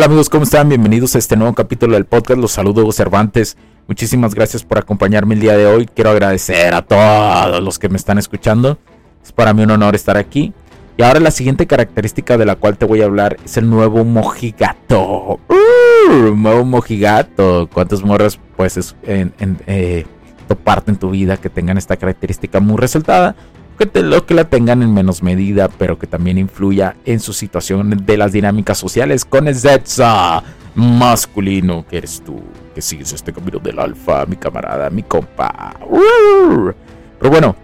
Tal amigos? ¿Cómo están? Bienvenidos a este nuevo capítulo del podcast. Los saludo Cervantes. Muchísimas gracias por acompañarme el día de hoy. Quiero agradecer a todos los que me están escuchando. Es para mí un honor estar aquí. Y ahora la siguiente característica de la cual te voy a hablar es el nuevo mojigato. Uh, nuevo mojigato. ¿Cuántas morras pues es en, en eh, parte en tu vida que tengan esta característica muy resaltada? Que, te, lo que la tengan en menos medida, pero que también influya en su situación de las dinámicas sociales con el Zetza masculino que eres tú, que sigues este camino del alfa, mi camarada, mi compa. Pero bueno,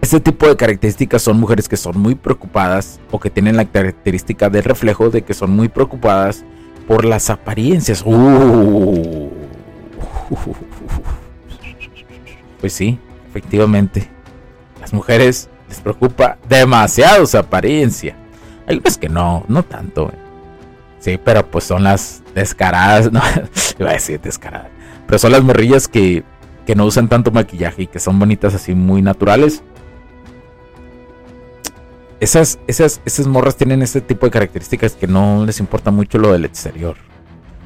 este tipo de características son mujeres que son muy preocupadas o que tienen la característica del reflejo de que son muy preocupadas por las apariencias. Uh. Pues sí, efectivamente las mujeres les preocupa demasiado su apariencia. Hay unas que no, no tanto. Sí, pero pues son las descaradas, no, iba a decir descaradas. Pero son las morrillas que, que no usan tanto maquillaje y que son bonitas así muy naturales. Esas, esas, esas morras tienen este tipo de características que no les importa mucho lo del exterior.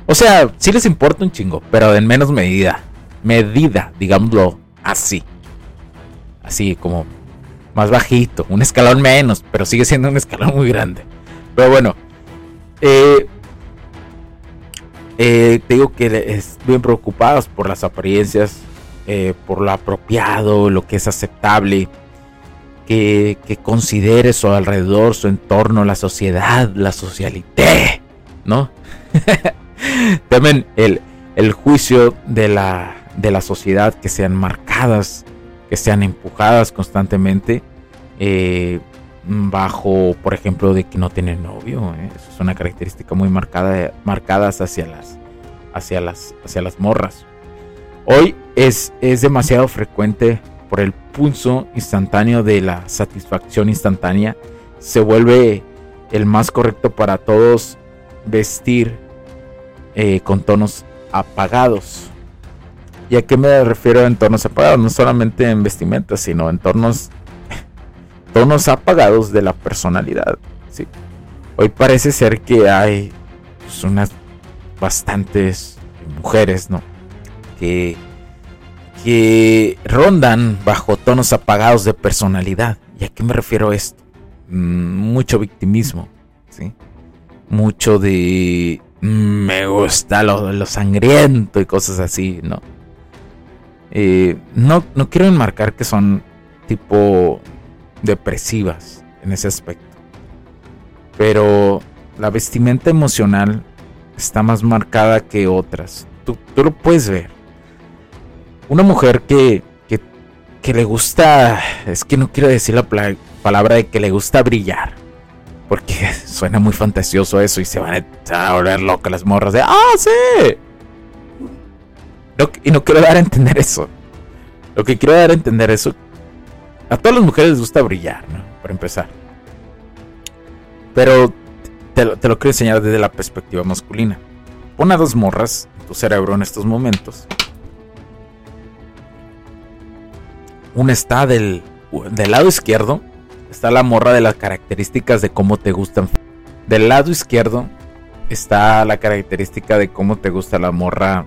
O sea, sí les importa un chingo, pero en menos medida. Medida, digámoslo así así como más bajito, un escalón menos, pero sigue siendo un escalón muy grande. Pero bueno, eh, eh, te digo que bien preocupados por las apariencias, eh, por lo apropiado, lo que es aceptable, que, que considere su alrededor, su entorno, la sociedad, la socialité, ¿no? También el, el juicio de la, de la sociedad que sean marcadas que sean empujadas constantemente eh, bajo, por ejemplo, de que no tienen novio. ¿eh? Eso es una característica muy marcada, marcadas hacia las, hacia las, hacia las morras. Hoy es, es demasiado frecuente por el pulso instantáneo de la satisfacción instantánea. Se vuelve el más correcto para todos vestir eh, con tonos apagados. ¿Y a qué me refiero en tonos apagados? No solamente en vestimenta, sino en tonos, apagados de la personalidad. ¿sí? Hoy parece ser que hay pues, unas bastantes mujeres, ¿no? Que, que rondan bajo tonos apagados de personalidad. ¿Y a qué me refiero esto? Mm, mucho victimismo, ¿sí? Mucho de mm, me gusta lo, lo, sangriento y cosas así, ¿no? Eh, no, no quiero enmarcar que son tipo depresivas en ese aspecto. Pero la vestimenta emocional está más marcada que otras. Tú, lo puedes ver. Una mujer que, que, le gusta, es que no quiero decir la palabra de que le gusta brillar. Porque suena muy fantasioso eso y se van a, volver locas las morras de, ah, sí y no quiero dar a entender eso. Lo que quiero dar a entender eso A todas las mujeres les gusta brillar, ¿no? Para empezar. Pero te lo, te lo quiero enseñar desde la perspectiva masculina. Pon a dos morras en tu cerebro en estos momentos. Una está del, del lado izquierdo. Está la morra de las características de cómo te gustan. Del lado izquierdo está la característica de cómo te gusta la morra.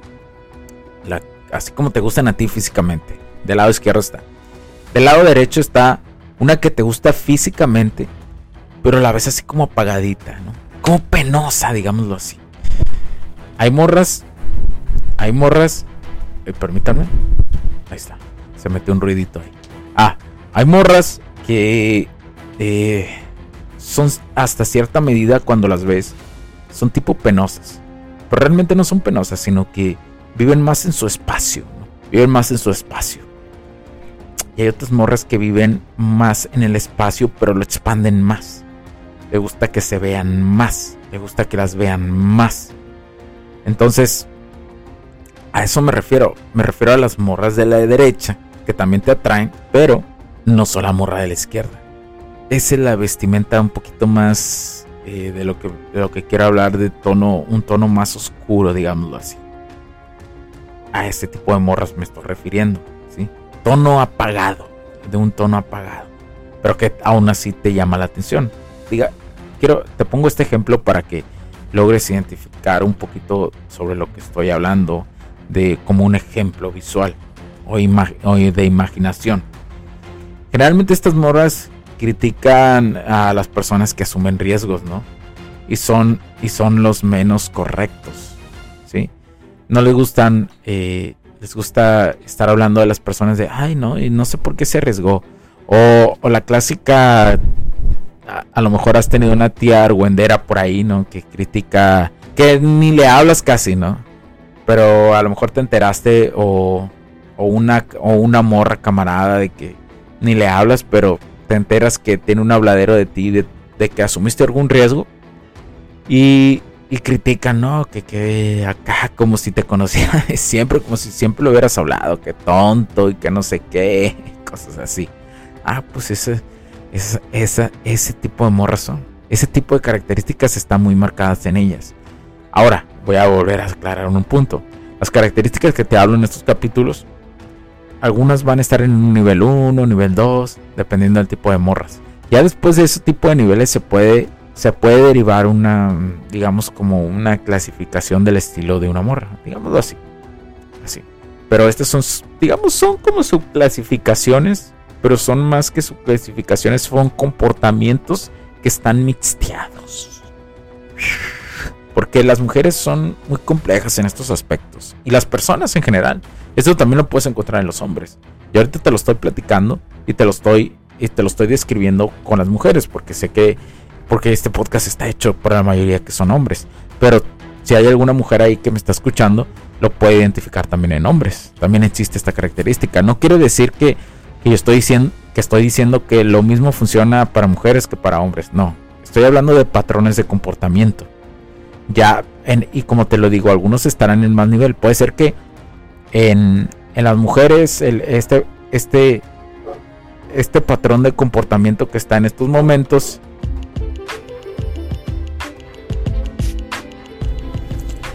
Así como te gustan a ti físicamente. Del lado izquierdo está. Del lado derecho está una que te gusta físicamente, pero la vez así como apagadita, ¿no? Como penosa, digámoslo así. Hay morras, hay morras, eh, permítanme. Ahí está, se metió un ruidito ahí. Ah, hay morras que eh, son hasta cierta medida cuando las ves, son tipo penosas. Pero realmente no son penosas, sino que viven más en su espacio, ¿no? viven más en su espacio. Y hay otras morras que viven más en el espacio, pero lo expanden más. Le gusta que se vean más. Le gusta que las vean más. Entonces, a eso me refiero. Me refiero a las morras de la derecha, que también te atraen, pero no solo la morra de la izquierda. Esa es la vestimenta un poquito más eh, de, lo que, de lo que quiero hablar, de tono, un tono más oscuro, digámoslo así. A ese tipo de morras me estoy refiriendo, ¿sí? Tono apagado, de un tono apagado, pero que aún así te llama la atención. Diga, quiero, te pongo este ejemplo para que logres identificar un poquito sobre lo que estoy hablando, de como un ejemplo visual o, o de imaginación. Generalmente estas morras critican a las personas que asumen riesgos, ¿no? Y son, y son los menos correctos. No les gustan, eh, les gusta estar hablando de las personas de, ay, no, y no sé por qué se arriesgó. O, la clásica, a, lo mejor has tenido una tía argüendera por ahí, ¿no? Que critica, que ni le hablas casi, ¿no? Pero a lo mejor te enteraste o, o, una, o una morra camarada de que ni le hablas, pero te enteras que tiene un habladero de ti, de que asumiste algún riesgo. Y, y critican, no, que, que acá como si te conociera siempre, como si siempre lo hubieras hablado, que tonto y que no sé qué, cosas así. Ah, pues ese, ese tipo de morras son. Ese tipo de características están muy marcadas en ellas. Ahora, voy a volver a aclarar un punto. Las características que te hablo en estos capítulos algunas van a estar en un nivel 1, nivel 2, dependiendo del tipo de morras. Ya después de ese tipo de niveles se puede, se puede derivar una, digamos, como una clasificación del estilo de una morra, digámoslo así. Así. Pero estas son, digamos, son como subclasificaciones, pero son más que subclasificaciones, son comportamientos que están mixteados. Porque las mujeres son muy complejas en estos aspectos. Y las personas en general. Esto también lo puedes encontrar en los hombres. Y ahorita te lo estoy platicando y te lo estoy, y te lo estoy describiendo con las mujeres. Porque sé que. Porque este podcast está hecho por la mayoría que son hombres. Pero si hay alguna mujer ahí que me está escuchando, lo puede identificar también en hombres. También existe esta característica. No quiero decir que, yo estoy diciendo que estoy diciendo que lo mismo funciona para mujeres que para hombres. No. Estoy hablando de patrones de comportamiento ya, en, y como te lo digo, algunos estarán en más nivel. Puede ser que en, las mujeres este, este, este patrón de comportamiento que está en estos momentos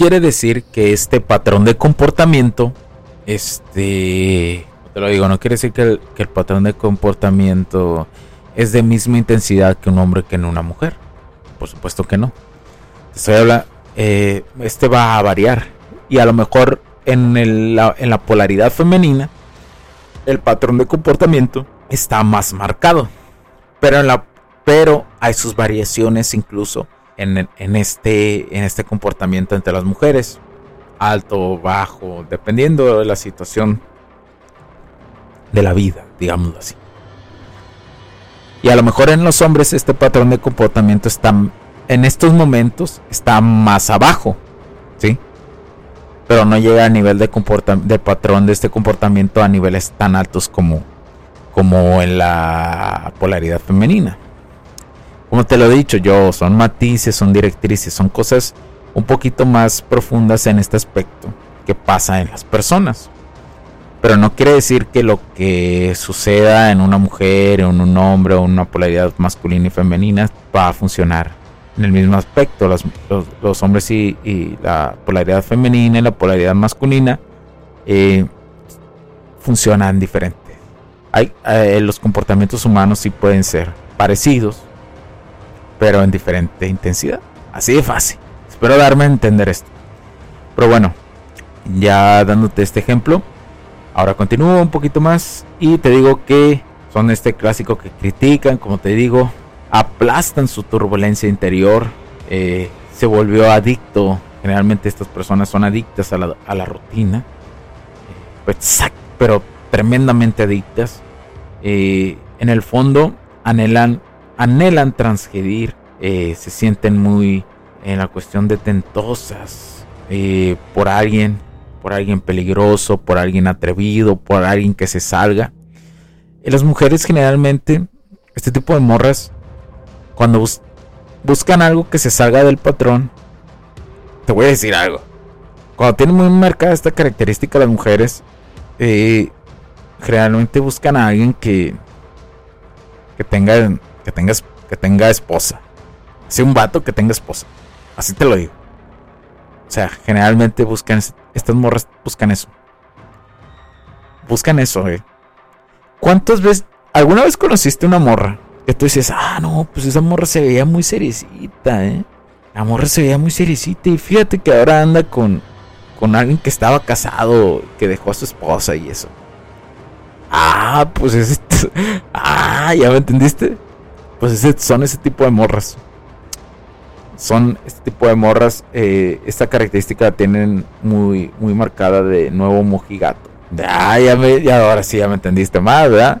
Quiere decir que este patrón de comportamiento, este, te lo digo, no quiere decir que el, patrón de comportamiento es de misma intensidad que un hombre que en una mujer. Por supuesto que no. Estoy hablando, eh, este va a variar y a lo mejor en, la, en la polaridad femenina el patrón de comportamiento está más marcado, pero en la, pero hay sus variaciones incluso en, este, en este comportamiento entre las mujeres. Alto, bajo, dependiendo de la situación de la vida, digámoslo así. Y a lo mejor en los hombres este patrón de comportamiento está en estos momentos está más abajo, ¿sí? Pero no llega a nivel de, de patrón de este comportamiento a niveles tan altos como, como en la polaridad femenina como te lo he dicho yo, son matices, son directrices, son cosas un poquito más profundas en este aspecto que pasa en las personas. Pero no quiere decir que lo que suceda en una mujer, en un hombre o una polaridad masculina y femenina va a funcionar en el mismo aspecto. Los, hombres y, la polaridad femenina y la polaridad masculina eh, funcionan diferente. Hay, eh, los comportamientos humanos sí pueden ser parecidos, pero en diferente intensidad. Así de fácil. Espero darme a entender esto. Pero bueno, ya dándote este ejemplo, ahora continúo un poquito más y te digo que son este clásico que critican, como te digo, aplastan su turbulencia interior, eh, se volvió adicto. Generalmente estas personas son adictas a la, rutina, eh, pues, pero tremendamente adictas. Eh, en el fondo anhelan anhelan transgredir, eh, se sienten muy en la cuestión de tentosas eh, por alguien, por alguien peligroso, por alguien atrevido, por alguien que se salga. Y las mujeres generalmente, este tipo de morras, cuando buscan algo que se salga del patrón, te voy a decir algo. Cuando tienen muy marcada esta característica las mujeres, eh, generalmente buscan a alguien que, que tenga que tengas que tenga esposa. Sea un vato que tenga esposa. Así te lo digo. O sea, generalmente buscan estas morras buscan eso. Buscan eso, eh. ¿Cuántas veces alguna vez conociste una morra que tú dices, "Ah, no, pues esa morra se veía muy seriecita, eh"? La morra se veía muy seriecita y fíjate que ahora anda con con alguien que estaba casado, que dejó a su esposa y eso. Ah, pues es Ah, ya me entendiste pues son ese tipo de morras. Son este tipo de morras. Eh, esta característica tienen muy, muy marcada de nuevo mojigato. Ah, ya, me, ya ahora sí ya me entendiste más, ¿verdad?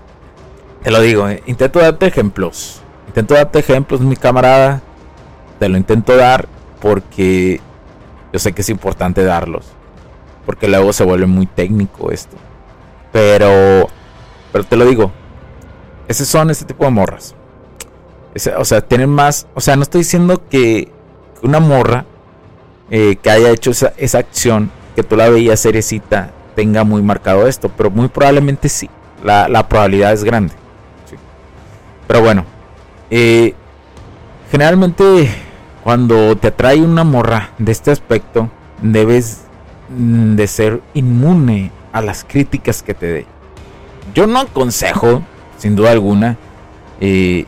Te lo digo, eh, intento darte ejemplos. Intento darte ejemplos, mi camarada. Te lo intento dar porque yo sé que es importante darlos. Porque luego se vuelve muy técnico esto. Pero, pero te lo digo. Esos son este tipo de morras o sea, tienen más. O sea, no estoy diciendo que una morra, eh, que haya hecho esa, esa, acción, que tú la veías cerecita, tenga muy marcado esto, pero muy probablemente sí, la, la probabilidad es grande. Pero bueno, eh, generalmente cuando te atrae una morra de este aspecto, debes mm, de ser inmune a las críticas que te dé. Yo no aconsejo, sin duda alguna, eh,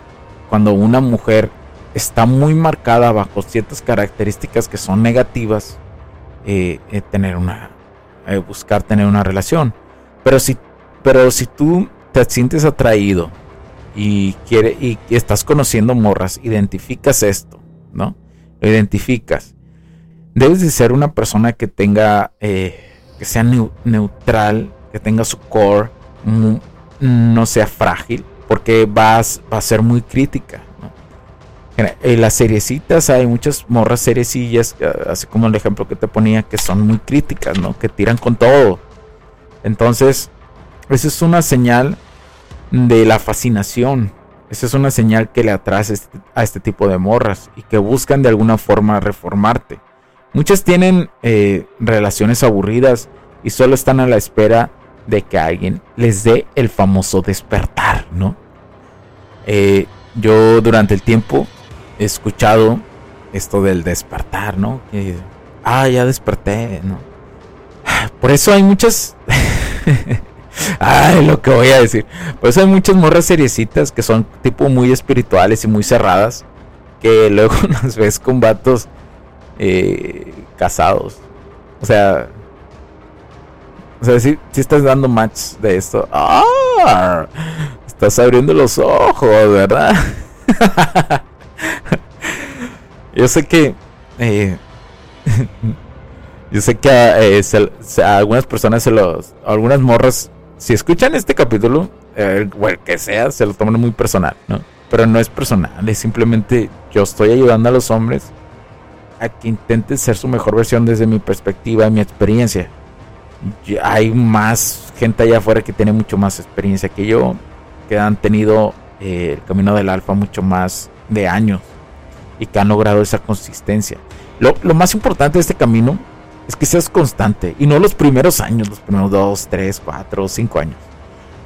cuando una mujer está muy marcada bajo ciertas características que son negativas, eh, eh, tener una, buscar tener una relación. Pero si, pero si tú te sientes atraído y quiere y estás conociendo morras, identificas esto, ¿no? Lo identificas. Debes de ser una persona que tenga, que sea neutral, que tenga su core, no sea frágil, porque vas, va a ser muy crítica. En las seriecitas hay muchas morras seriecillas, así como el ejemplo que te ponía, que son muy críticas, ¿no? Que tiran con todo. Entonces, esa es una señal de la fascinación. Esa es una señal que le atrae este, a este tipo de morras y que buscan de alguna forma reformarte. Muchas tienen eh, relaciones aburridas y solo están a la espera de que alguien les dé el famoso despertar, ¿no? Eh, yo durante el tiempo he escuchado esto del despertar, ¿no? Ah, ya desperté, ¿no? Por eso hay muchas... Ay, lo que voy a decir. Por eso hay muchas morras seriecitas que son tipo muy espirituales y muy cerradas. Que luego las ves con vatos eh, casados. O sea, o sea, si, estás dando match de esto. ¡Ah! Estás abriendo los ojos, ¿verdad? yo sé que. Eh, yo sé que eh, a algunas personas se los. algunas morras. Si escuchan este capítulo, eh, el que sea, se lo toman muy personal, ¿no? Pero no es personal, es simplemente yo estoy ayudando a los hombres a que intenten ser su mejor versión desde mi perspectiva mi experiencia hay más gente allá afuera que tiene mucho más experiencia que yo, que han tenido eh, el camino del alfa mucho más de años y que han logrado esa consistencia. Lo, más importante de este camino es que seas constante y no los primeros años, los primeros dos, tres, cuatro, cinco años.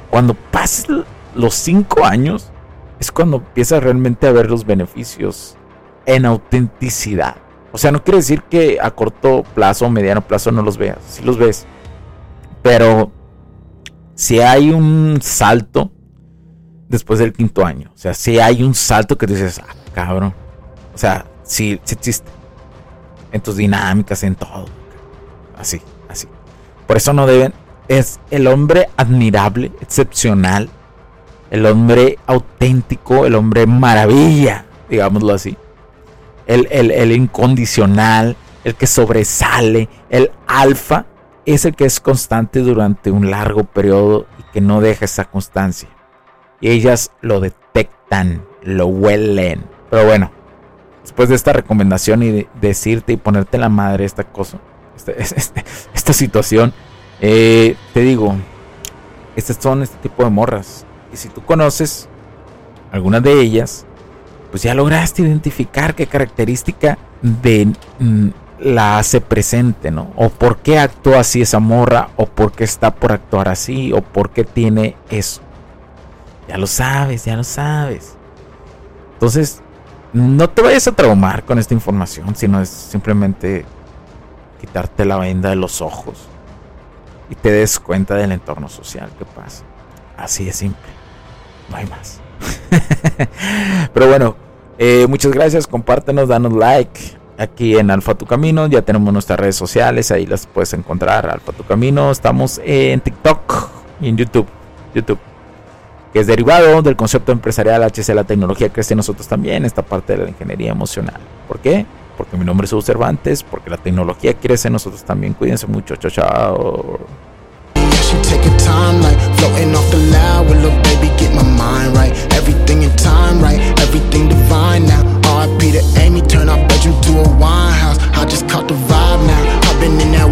Cuando pases los cinco años es cuando empiezas realmente a ver los beneficios en autenticidad. O sea, no quiere decir que a corto plazo o mediano plazo no los veas, si los ves. Pero si hay un salto después del quinto año, o sea, si hay un salto que dices, ah, cabrón, o sea, si existe. En tus dinámicas, en todo, así, así. Por eso no deben, es el hombre admirable, excepcional, el hombre auténtico, el hombre maravilla, digámoslo así, el, el, el incondicional, el que sobresale, el alfa es el que es constante durante un largo periodo y que no deja esa constancia. Y ellas lo detectan, lo huelen. Pero bueno, después de esta recomendación y decirte y ponerte la madre esta cosa, este, este, esta, situación, eh, te digo, estas son este tipo de morras. Y si tú conoces alguna de ellas, pues ya lograste identificar qué característica de mm, la hace presente, ¿no? O por qué actúa así esa morra, o por qué está por actuar así, o por qué tiene eso. Ya lo sabes, ya lo sabes. Entonces, no te vayas a traumar con esta información, sino es simplemente quitarte la venda de los ojos y te des cuenta del entorno social que pasa. Así de simple. No hay más. Pero bueno, eh, muchas gracias. Compártenos, danos like aquí en Alfa Tu Camino. Ya tenemos nuestras redes sociales, ahí las puedes encontrar. Alfa Tu Camino. Estamos en TikTok y en YouTube. YouTube. Que es derivado del concepto empresarial HC, la tecnología crece en nosotros también, esta parte de la ingeniería emocional. ¿Por qué? Porque mi nombre es Hugo Cervantes, porque la tecnología crece en nosotros también. Cuídense mucho. Chao, chao.